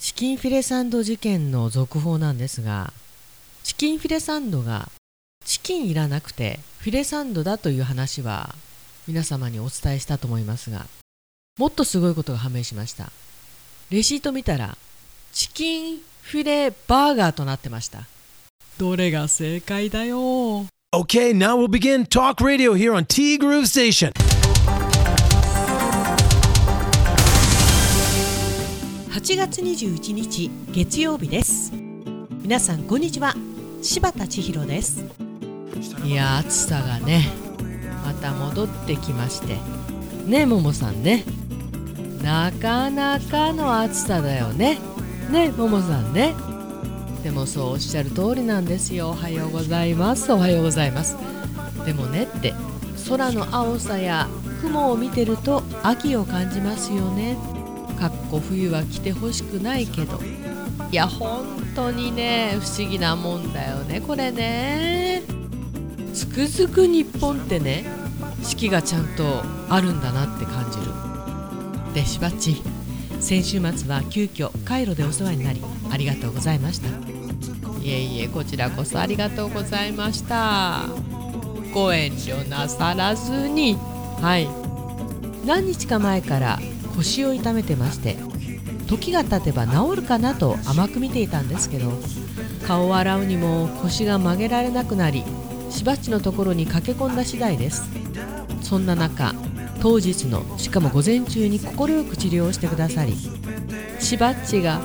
チキンフィレサンド事件の続報なんですがチキンフィレサンドがチキンいらなくてフィレサンドだという話は皆様にお伝えしたと思いますがもっとすごいことが判明しました。レシート見たらチキンフィレバーガーとなってました。どれが正解だよ OK now we'll begin Talk Radio here on T Groove Station. 8月21日月曜日です。皆さんこんにちは。柴田千尋です。いや暑さがねまた戻ってきまして。ねももさんね。なかなかの暑さだよね。ねももさんね。でもそうおっしゃる通りなんですよ。おはようございます。おはようございます。でもねって空の青さや雲を見てると秋を感じますよね。かっこ冬は来てほしくないけど。いや本当にね不思議なもんだよねこれね。つくづく日本ってね四季がちゃんとあるんだなって感じる。でしばっち先週末は急遽カイロでお世話になりありがとうございました。いえいえこちらこそありがとうございました。ご遠慮なさらずに。はい。何日か前から腰を痛めてまして時が経てば治るかなと甘く見ていたんですけど顔を洗うにも腰が曲げられなくなりしばっちのところに駆け込んだ次第です。そんな中当日のしかも午前中に快く治療してくださりしばっちが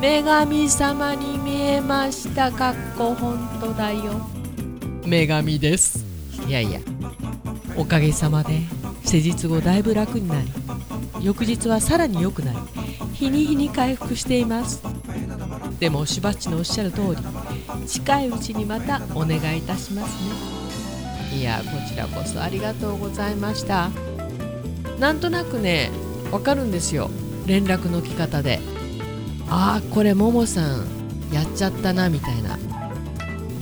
女神様に見えましたかっこ本当だよ。女神です。いやいやおかげさまで施術後だいぶ楽になり翌日はさらに良くなり日に日に回復しています。でもしばっちのおっしゃる通り近いうちにまたお願いいたしますね。いやこちらこそありがとうございました。なんとなくねわかるんですよ。連絡の来方で。ああこれももさんやっちゃったなみたいな。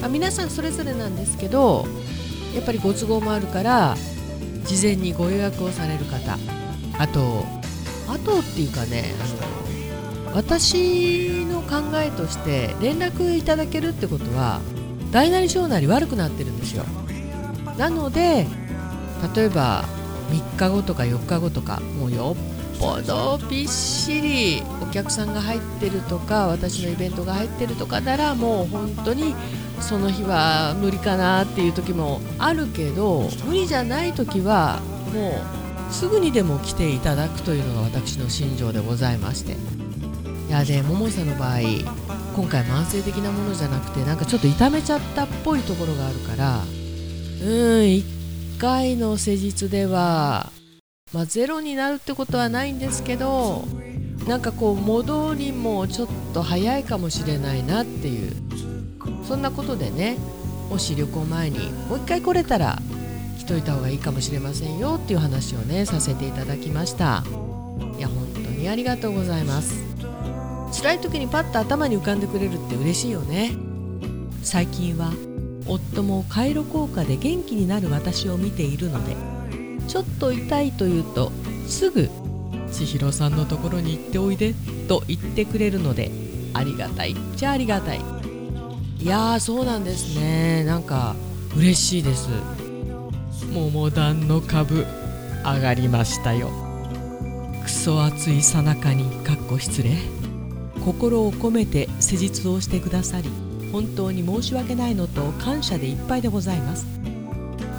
あ皆さんそれぞれなんですけどやっぱりご都合もあるから事前にご予約をされる方あとあとっていうかね私の考えとして連絡いただけるってことは大なり小なり悪くなってるんですよ。なので例えば3日後とか4日後とかもうよっぽどびっしりお客さんが入ってるとか私のイベントが入ってるとかならもう本当にその日は無理かなっていう時もあるけど無理じゃない時はもうすぐにでも来ていただくというのが私の信条でございまして。いやでももさんの場合今回慢性的なものじゃなくてなんかちょっと痛めちゃったっぽいところがあるからうん1回の施術では、まあ、ゼロになるってことはないんですけどなんかこう戻りもちょっと早いかもしれないなっていうそんなことでねもし旅行前にもう一回来れたらといた方がいいかもしれませんよっていう話をねさせていただきました。いや本当にありがとうございます。辛い時にパッと頭に浮かんでくれるって嬉しいよね。最近は夫も回路効果で元気になる私を見ているのでちょっと痛いと言うとすぐ千尋さんのところに行っておいでと言ってくれるのでありがたいじゃありがたい。いやーそうなんですね。なんか嬉しいです。桃団の株上がりましたよ。クソ暑いさなかにかっこ失礼。心を込めて施術をしてくださり本当に申し訳ないのと感謝でいっぱいでございます。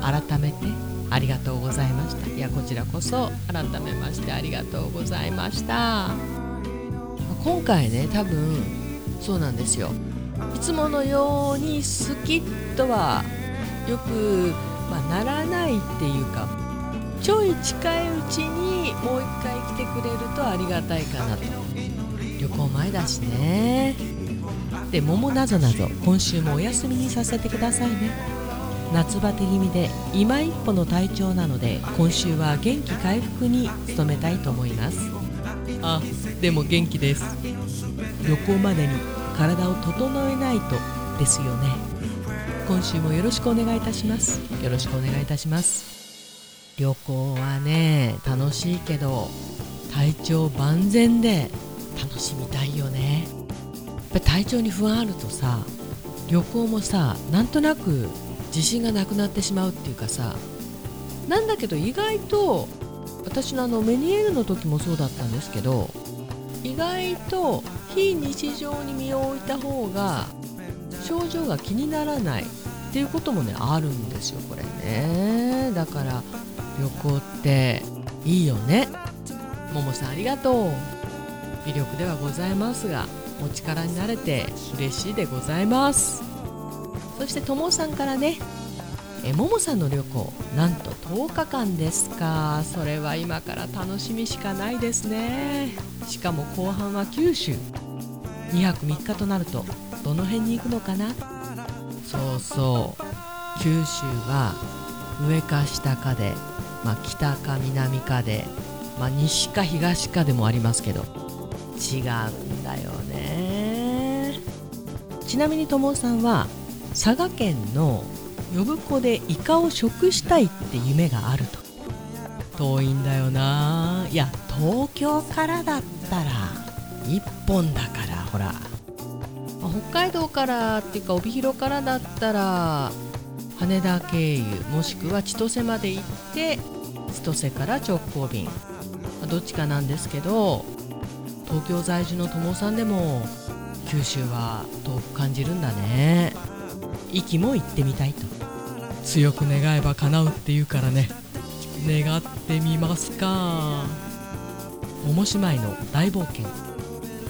改めてありがとうございました。いやこちらこそ改めましてありがとうございました。今回ね多分そうなんですよ。いつものようにスキッとはよく、まあ、ならないっていうかちょい近いうちにもう一回来てくれるとありがたいかなと。旅行前だしね。で桃なぞなぞ今週もお休みにさせてくださいね。夏バテ気味で今一歩の体調なので今週は元気回復に努めたいと思います。あでも元気です。旅行までに体を整えないとですよね。今週もよろしくお願いいたします。よろしくお願いいたします。旅行はね楽しいけど体調万全で楽しみたいよね。やっぱ体調に不安あるとさ旅行もさなんとなく自信がなくなってしまうっていうかさなんだけど意外と私のあのメニエールの時もそうだったんですけど意外と非日常に身を置いた方が症状が気にならない。っていうこともねあるんですよこれね。だから旅行っていいよね。ももさんありがとう。魅力ではございますがお力になれて嬉しいでございます。そしてともさんからねえももさんの旅行なんと10日間ですか。それは今から楽しみしかないですね。しかも後半は九州。2泊3日となるとどの辺に行くのかな。そうそう。九州は上か下かで、まあ、北か南かで、まあ、西か東かでもありますけど違うんだよね。ちなみに友さんは佐賀県の呼子でイカを食したいって夢があると。遠いんだよな。いや東京からだったら1本だからほら。北海道からっていうか帯広からだったら羽田経由もしくは千歳まで行って千歳から直行便。どっちかなんですけど東京在住の友さんでも九州は遠く感じるんだね。息も行ってみたいと。強く願えば叶うっていうからね。願ってみますか。桃姉妹の。大冒険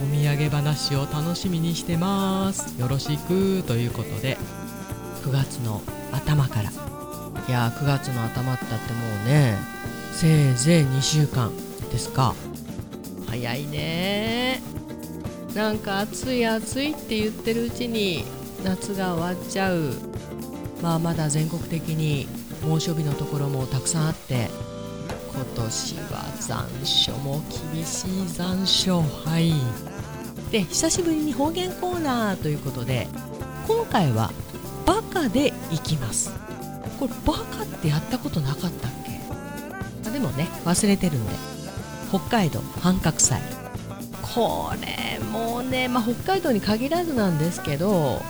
お土産話を楽しみにしてます。よろしくということで9月の頭から。いや9月の頭ってあってもうねせいぜい2週間ですか。早いね。なんか暑い暑いって言ってるうちに夏が終わっちゃう。まあまだ全国的に猛暑日のところもたくさんあって今年は残暑も厳しい残暑。はい。で久しぶりに方言コーナーということで今回はバカでいきます。これバカってやったことなかったっけ？あでもね忘れてるんで。北海道半角祭。これもうね、まあ、北海道に限らずなんですけど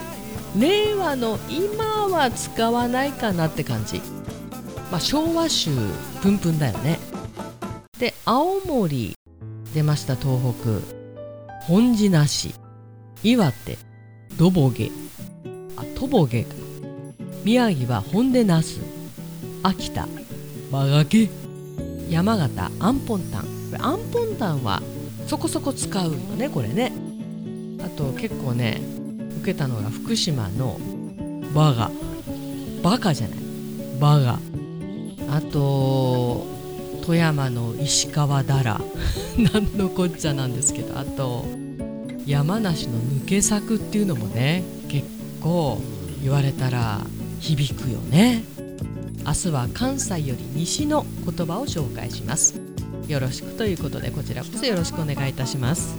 令和の今は使わないかなって感じ、まあ、昭和集プンプンだよね。で青森出ました東北。本地なし岩手どぼげあとぼげ宮城は本でなす秋田まがけ山形あんぽんたんこれあんぽんたんはそこそこ使うよねこれね。あと結構ね受けたのが福島のバガ。バカじゃない。バガ。あと富山の石川だら。何のこっちゃなんですけど。あと山梨の抜け作っていうのもね結構言われたら響くよね。明日は関西より西の言葉を紹介します。よろしくということでこちらこそよろしくお願いいたします。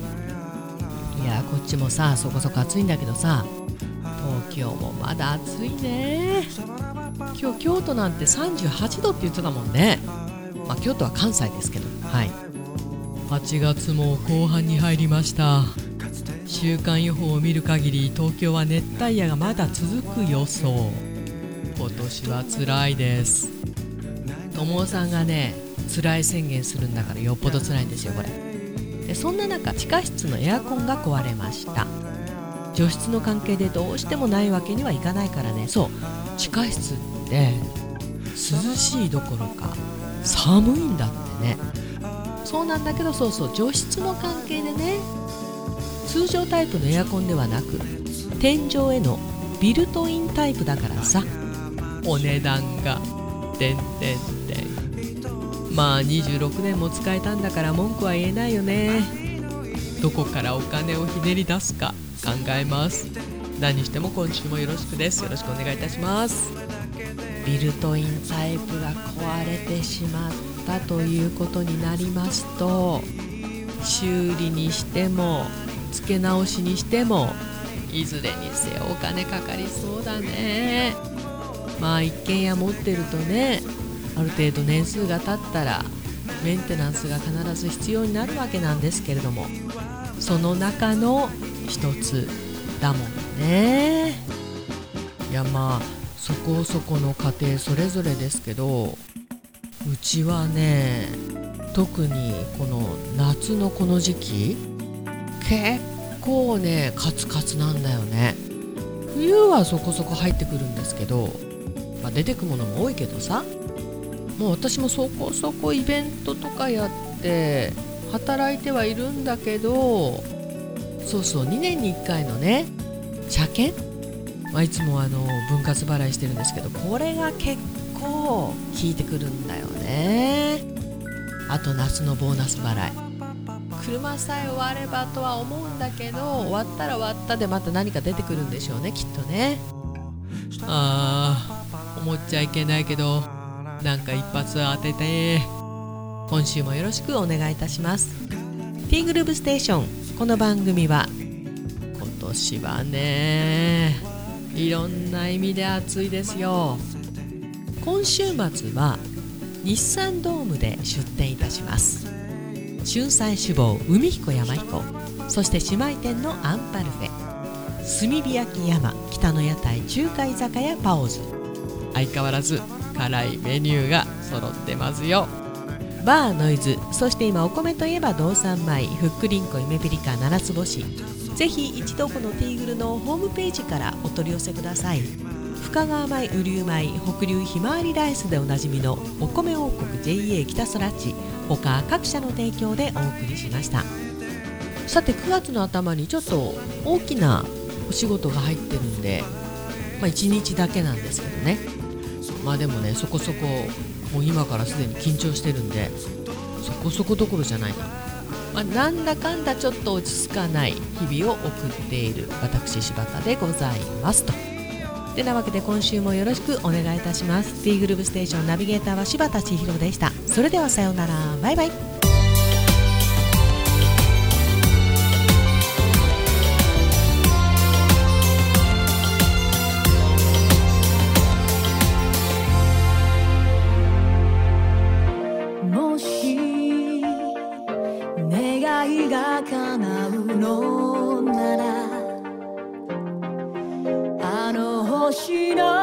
いやこっちもさそこそこ暑いんだけどさ東京もまだ暑いね。今日京都なんて38度って言ってたもんね。まあ、京都は関西ですけど。はい。8月も後半に入りました。週間予報を見る限り東京は熱帯夜がまだ続く予想。今年は辛いです。友さんがね辛い宣言するんだからよっぽど辛いんですよこれ。でそんな中地下室のエアコンが壊れました。除湿の関係でどうしてもないわけにはいかないからね。そう。地下室って涼しいどころか寒いんだってね。そうなんだけどそうそう除湿の関係でね通常タイプのエアコンではなく天井へのビルトインタイプだからさお値段がてんてんてん。まあ26年も使えたんだから文句は言えないよね。どこからお金をひねり出すか考えます。何しても今週もよろしくです。よろしくお願いいたします。ビルトインタイプが壊れてしまったということになりますと修理にしても付け直しにしてもいずれにせよお金かかりそうだね。まあ一軒家持ってるとねある程度年数が経ったらメンテナンスが必ず必要になるわけなんですけれどもその中の一つだもんね。いやまあそこそこの家庭それぞれですけどうちはね特にこの夏のこの時期結構ねカツカツなんだよね。冬はそこそこ入ってくるんですけど、まあ、出てくものも多いけどさもう私もそこそこイベントとかやって働いてはいるんだけどそうそう2年に1回のね車検、まあ、いつもあの分割払いしてるんですけどこれが結構効いてくるんだよね。あと夏のボーナス払い。車さえ終わればとは思うんだけど終わったら終わったでまた何か出てくるんでしょうねきっとね。ああ思っちゃいけないけどなんか一発当てて今週もよろしくお願いいたします。ティーグルーブステーションこの番組は今年はね。いろんな意味で暑いですよ。今週末は日産ドームで出店いたします。春菜志望海彦山彦そして姉妹店のアンパルフェ炭火焼山北の屋台中華居酒屋パオズ。相変わらず辛いメニューが揃ってますよ。バーノイズそして今お米といえば道産米ふっくりんこ夢ピリカ七つ星。ぜひ一度このティーグルのホームページからお取り寄せください。深川米雨竜米北流ひまわりライスでおなじみのお米王国 JA 北空地他各社の提供でお送りしました。さて9月の頭にちょっと大きなお仕事が入ってるんで、まあ、1日だけなんですけどね。まあでもねそこそこもう今からすでに緊張してるんでそこそこどころじゃないな、まあ、なんだかんだちょっと落ち着かない日々を送っている私柴田でございますと。てなわけで今週もよろしくお願いいたします。T グループステーションナビゲーターは柴田千尋でした。それではさようなら。バイバイ。の星の